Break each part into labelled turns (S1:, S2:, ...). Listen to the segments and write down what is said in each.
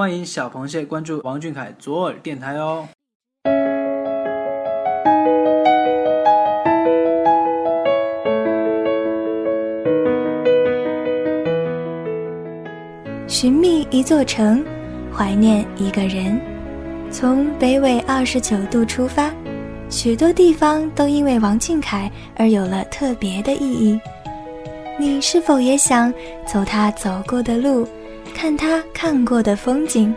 S1: 欢迎小螃蟹关注王俊凯左耳电台哦。
S2: 寻觅一座城，怀念一个人，从北纬二十九度出发，许多地方都因为王俊凯而有了特别的意义。你是否也想走他走过的路，看他看过的风景？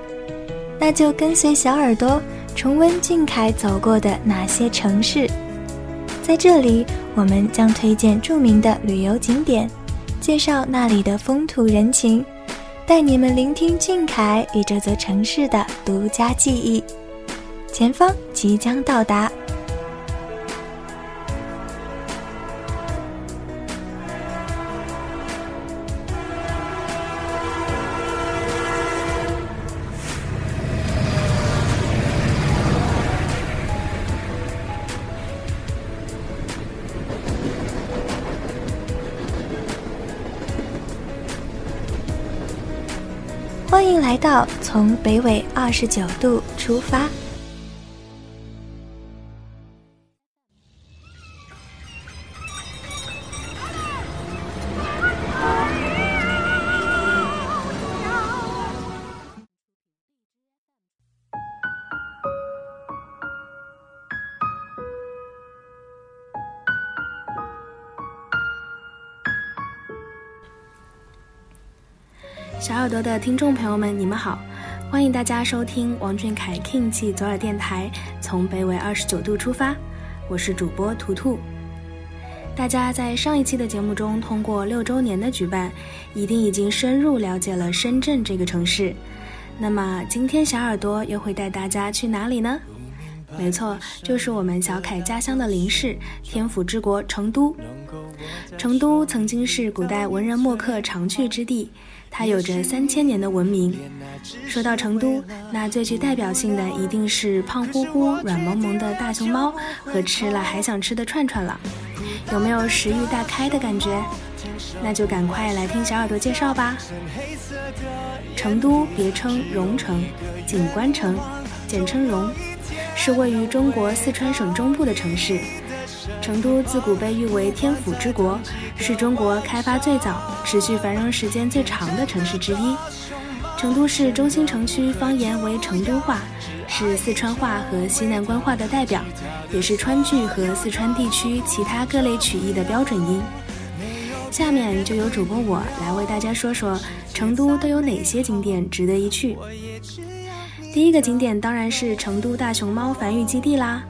S2: 那就跟随小耳朵重温俊凯走过的那些城市。在这里，我们将推荐著名的旅游景点，介绍那里的风土人情。带你们聆听俊凯与这座城市的独家记忆。前方即将到达。到从北纬二十九度出发。
S3: 小耳朵的听众朋友们，你们好，欢迎大家收听王俊凯 King 记左耳电台，从北纬二十九度出发，我是主播图图。大家在上一期的节目中，通过六周年的举办，一定已经深入了解了深圳这个城市。那么今天小耳朵又会带大家去哪里呢？没错，就是我们小凯家乡的邻市天府之国成都。成都曾经是古代文人墨客常去之地。它有着三千年的文明。说到成都，那最具代表性的一定是胖乎乎、软萌萌的大熊猫和吃了还想吃的串串了。有没有食欲大开的感觉？那就赶快来听小耳朵介绍吧。成都别称蓉城、景观城，简称蓉，是位于中国四川省中部的城市。成都自古被誉为天府之国，是中国开发最早、持续繁荣时间最长的城市之一。成都市中心城区方言为成都话，是四川话和西南官话的代表，也是川剧和四川地区其他各类曲艺的标准音。下面就由主播我来为大家说说成都都有哪些景点值得一去。第一个景点当然是成都大熊猫繁育基地啦。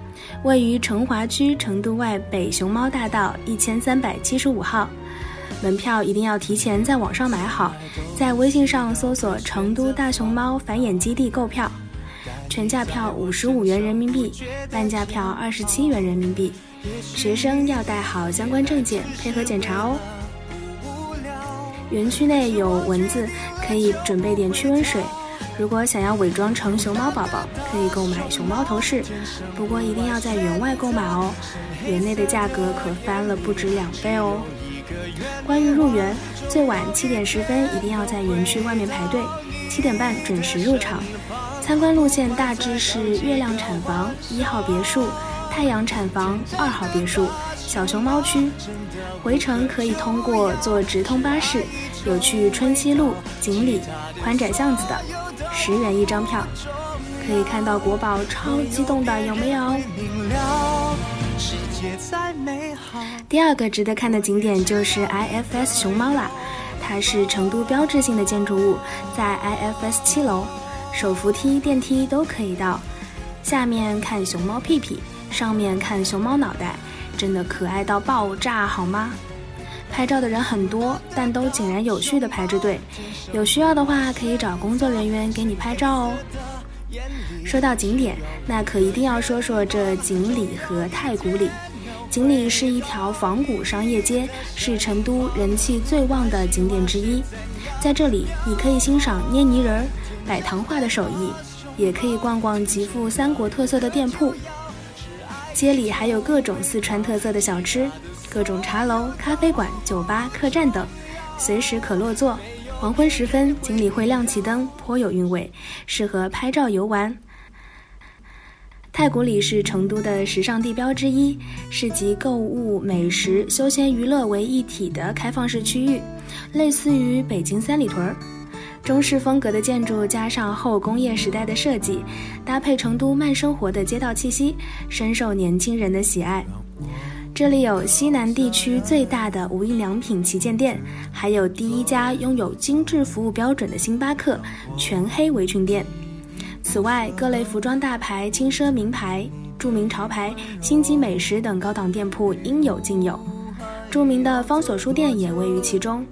S3: 位于成华区成都外北熊猫大道一千三百七十五号，门票一定要提前在网上买好，在微信上搜索“成都大熊猫繁衍基地”购票，全价票五十五元人民币，半价票二十七元人民币，学生要带好相关证件，配合检查哦。园区内有蚊子，可以准备点驱蚊水。如果想要伪装成熊猫宝宝，可以购买熊猫头饰，不过一定要在园外购买哦，园内的价格可翻了不止两倍哦。关于入园，最晚七点十分一定要在园区外面排队，七点半准时入场。参观路线大致是月亮产房一号别墅、太阳产房二号别墅、小熊猫区。回程可以通过坐直通巴士，有去春熙路、锦里、宽窄巷子的。十元一张票，可以看到国宝，超激动的，有没有？第二个值得看的景点就是 IFS 熊猫啦，它是成都标志性的建筑物，在 IFS 七楼，手扶梯、电梯都可以到。下面看熊猫屁屁，上面看熊猫脑袋，真的可爱到爆炸，好吗？拍照的人很多，但都井然有序地排着队。有需要的话，可以找工作人员给你拍照哦。说到景点，那可一定要说说这锦里和太古里。锦里是一条仿古商业街，是成都人气最旺的景点之一。在这里，你可以欣赏捏泥人、摆糖画的手艺，也可以逛逛极富三国特色的店铺。街里还有各种四川特色的小吃。各种茶楼、咖啡馆、酒吧、客栈等，随时可落座，黄昏时分，锦里会亮起灯，颇有韵味，适合拍照游玩。太古里是成都的时尚地标之一，是集购物、美食、休闲娱乐为一体的开放式区域，类似于北京三里屯儿。中式风格的建筑加上后工业时代的设计，搭配成都慢生活的街道气息，深受年轻人的喜爱。这里有西南地区最大的无印良品旗舰店，还有第一家拥有精致服务标准的星巴克全黑围裙店。此外，各类服装大牌、轻奢名牌、著名潮牌、星级美食等高档店铺应有尽有，著名的方所书店也位于其中。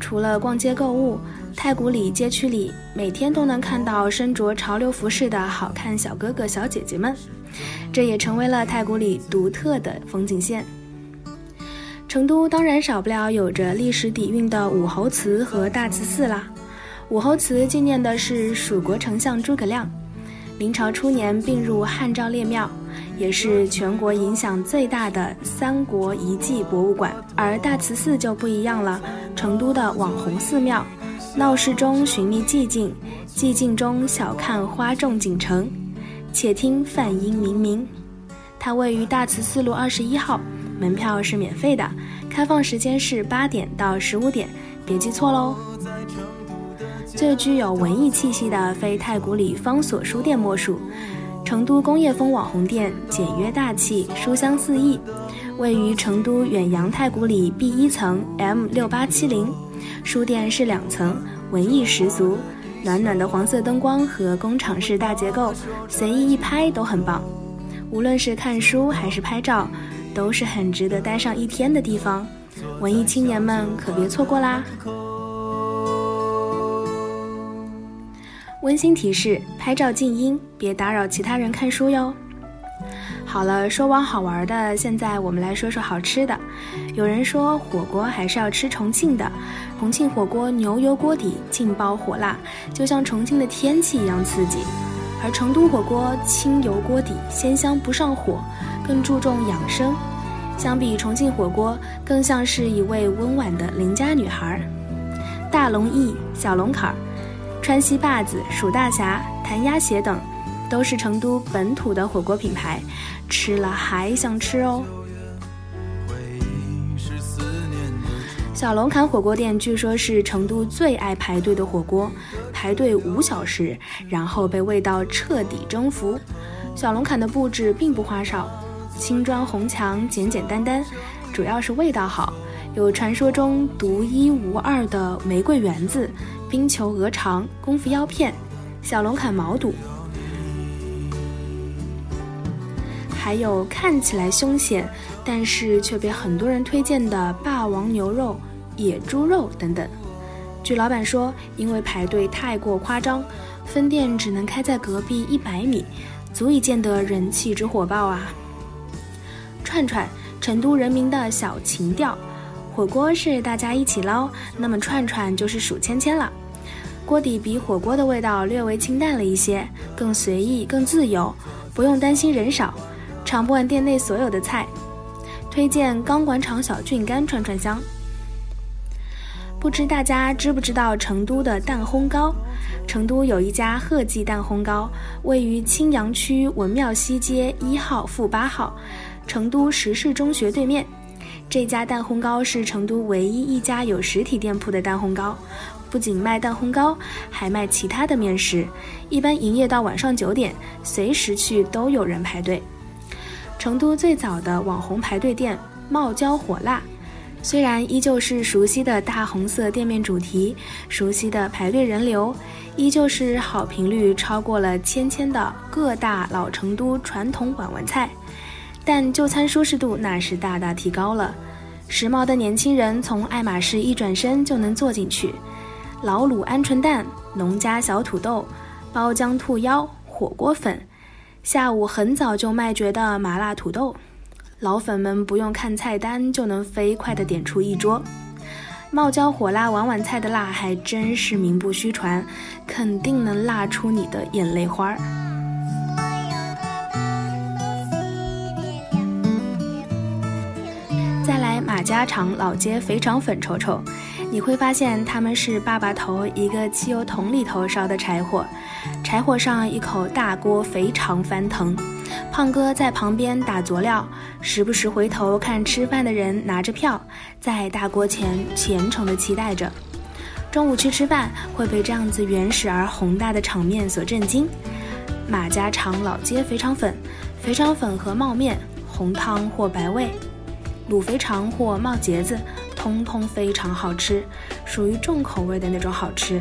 S3: 除了逛街购物，太古里街区里每天都能看到身着潮流服饰的好看小哥哥小姐姐们，这也成为了太古里独特的风景线。成都当然少不了有着历史底蕴的武侯祠和大慈寺啦。武侯祠纪念的是蜀国丞相诸葛亮，明朝初年并入汉昭烈庙，也是全国影响最大的三国遗迹博物馆。而大慈寺就不一样了，成都的网红寺庙，闹市中寻觅寂静，寂静中小看花重锦城，且听梵音冥冥。它位于大慈寺路二十一号，门票是免费的，开放时间是八点到十五点，别记错喽。最具有文艺气息的非太古里方所书店莫属，成都工业风网红店，简约大气，书香四溢，位于成都远洋太古里 B 一层 M 六八七零。书店是两层，文艺十足，暖暖的黄色灯光和工厂式大结构，随意一拍都很棒。无论是看书还是拍照，都是很值得待上一天的地方。文艺青年们可别错过啦！温馨提示：拍照静音，别打扰其他人看书哟。好了，说完好玩的，现在我们来说说好吃的。有人说火锅还是要吃重庆的，重庆火锅牛油锅底劲爆火辣，就像重庆的天气一样刺激；而成都火锅清油锅底，鲜香不上火，更注重养生。相比重庆火锅，更像是一位温婉的邻家女孩。大龙燚、小龙坎。川西坝子、蜀大侠、谭鸭血等，都是成都本土的火锅品牌，吃了还想吃哦。小龙坎火锅店据说是成都最爱排队的火锅，排队五小时，然后被味道彻底征服。小龙坎的布置并不花哨，青砖红墙，简简单单，主要是味道好，有传说中独一无二的玫瑰园子。冰球鹅肠、功夫腰片、小龙坎毛肚，还有看起来凶险，但是却被很多人推荐的霸王牛肉、野猪肉等等。据老板说，因为排队太过夸张，分店只能开在隔壁一百米，足以见得人气之火爆啊！串串，成都人民的小情调。火锅是大家一起捞，那么串串就是数签签了。锅底比火锅的味道略微清淡了一些，更随意、更自由，不用担心人少，尝不完店内所有的菜。推荐钢管厂小菌干串串香。不知大家知不知道成都的蛋烘糕？成都有一家鹤记蛋烘糕，位于青羊区文庙西街一号负八号，成都石室中学对面。这家蛋烘糕是成都唯一一家有实体店铺的蛋烘糕，不仅卖蛋烘糕，还卖其他的面食。一般营业到晚上九点，随时去都有人排队。成都最早的网红排队店冒椒火辣，虽然依旧是熟悉的大红色店面主题，熟悉的排队人流，依旧是好评率超过了千千的各大老成都传统馆碗菜。但就餐舒适度那是大大提高了，时髦的年轻人从爱马仕一转身就能坐进去。老卤鹌鹑蛋、农家小土豆、包浆兔腰、火锅粉，下午很早就卖绝的麻辣土豆，老粉们不用看菜单就能飞快地点出一桌。冒椒火辣碗碗菜的辣还真是名不虚传，肯定能辣出你的眼泪花儿。再来马家场老街肥肠粉，瞅瞅，你会发现他们是爸爸头一个汽油桶里头烧的柴火，柴火上一口大锅肥肠翻腾，胖哥在旁边打佐料，时不时回头看吃饭的人拿着票，在大锅前虔诚地期待着。中午去吃饭会被这样子原始而宏大的场面所震惊。马家常老街肥肠粉，肥肠粉和冒面，红汤或白味，卤肥肠或冒茄子。通通非常好吃，属于重口味的那种好吃。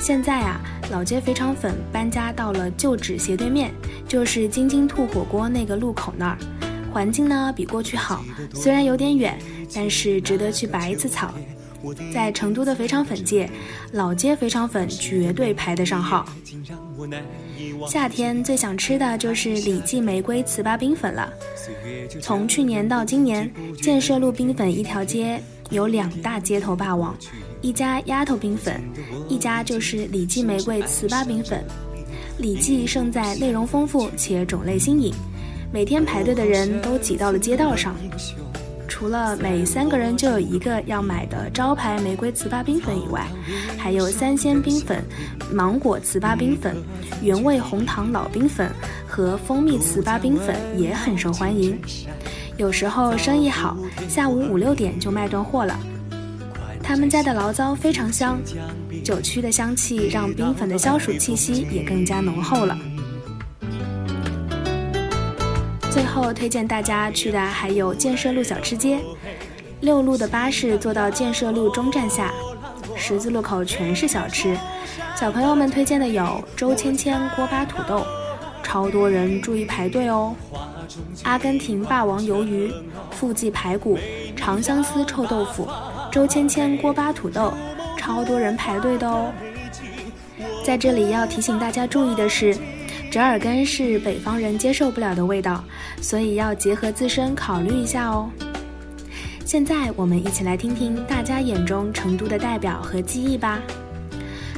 S3: 现在啊，老街肥肠粉搬家到了旧址斜对面，就是金金兔火锅那个路口那儿，环境呢比过去好，虽然有点远，但是值得去拔一次草。在成都的肥肠粉界，老街肥肠粉绝对排得上号。夏天最想吃的就是李记玫瑰糍粑冰粉了。从去年到今年，建设路冰粉一条街。有两大街头霸王，一家丫头冰粉，一家就是李记玫瑰糍粑冰粉。李记胜在内容丰富且种类新颖，每天排队的人都挤到了街道上。除了每三个人就有一个要买的招牌玫瑰糍粑冰粉以外，还有三鲜冰粉、芒果糍粑冰粉、原味红糖老冰粉和蜂蜜糍粑冰粉也很受欢迎。有时候生意好，下午五六点就卖断货了。他们家的醪糟非常香，酒曲的香气让冰粉的消暑气息也更加浓厚了。最后推荐大家去的还有建设路小吃街，六路的巴士坐到建设路中站下，十字路口全是小吃。小朋友们推荐的有周芊芊锅巴土豆，超多人注意排队哦。阿根廷霸王鱿鱼、富记排骨、长相思臭豆腐、周芊芊锅巴土豆，超多人排队的哦。在这里要提醒大家注意的是，折耳根是北方人接受不了的味道，所以要结合自身考虑一下哦。现在我们一起来听听大家眼中成都的代表和记忆吧。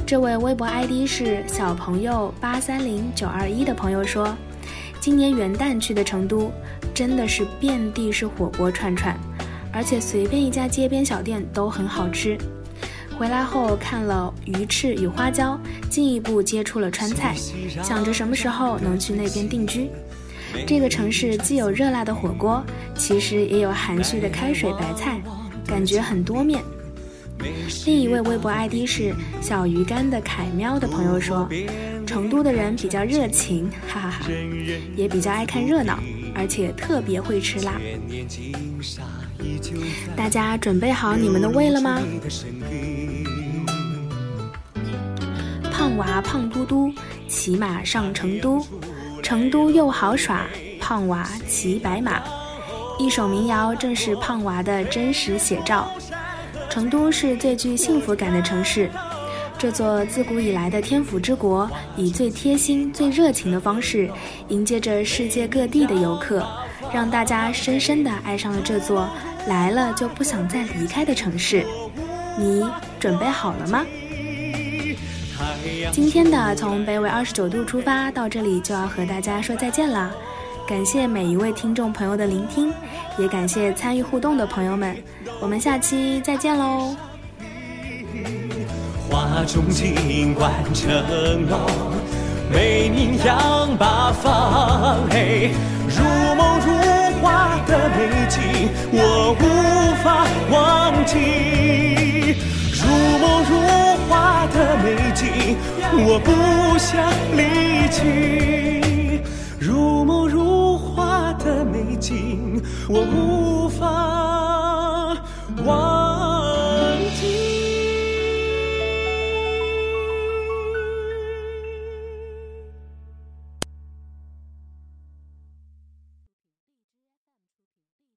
S3: 这位微博 ID 是小朋友八三零九二一的朋友说。今年元旦去的成都，真的是遍地是火锅串串，而且随便一家街边小店都很好吃。回来后看了鱼翅与花椒，进一步接触了川菜，想着什么时候能去那边定居。这个城市既有热辣的火锅，其实也有含蓄的开水白菜，感觉很多面。另一位微博 ID 是小鱼干的凯喵的朋友说。成都的人比较热情，哈哈哈，也比较爱看热闹，而且特别会吃辣。大家准备好你们的胃了吗？胖娃胖嘟嘟骑马上成都，成都又好耍，胖娃骑白马。一首民谣正是胖娃的真实写照。成都是最具幸福感的城市。这座自古以来的天府之国，以最贴心、最热情的方式迎接着世界各地的游客，让大家深深地爱上了这座来了就不想再离开的城市。你准备好了吗？今天的从北纬二十九度出发到这里就要和大家说再见了，感谢每一位听众朋友的聆听，也感谢参与互动的朋友们，我们下期再见喽。
S4: 花中尽管承诺，美名扬八方。嘿，如梦如画的美景，我无法忘记。如梦如画的美景，我不想离去。如梦如画的美景，我无法。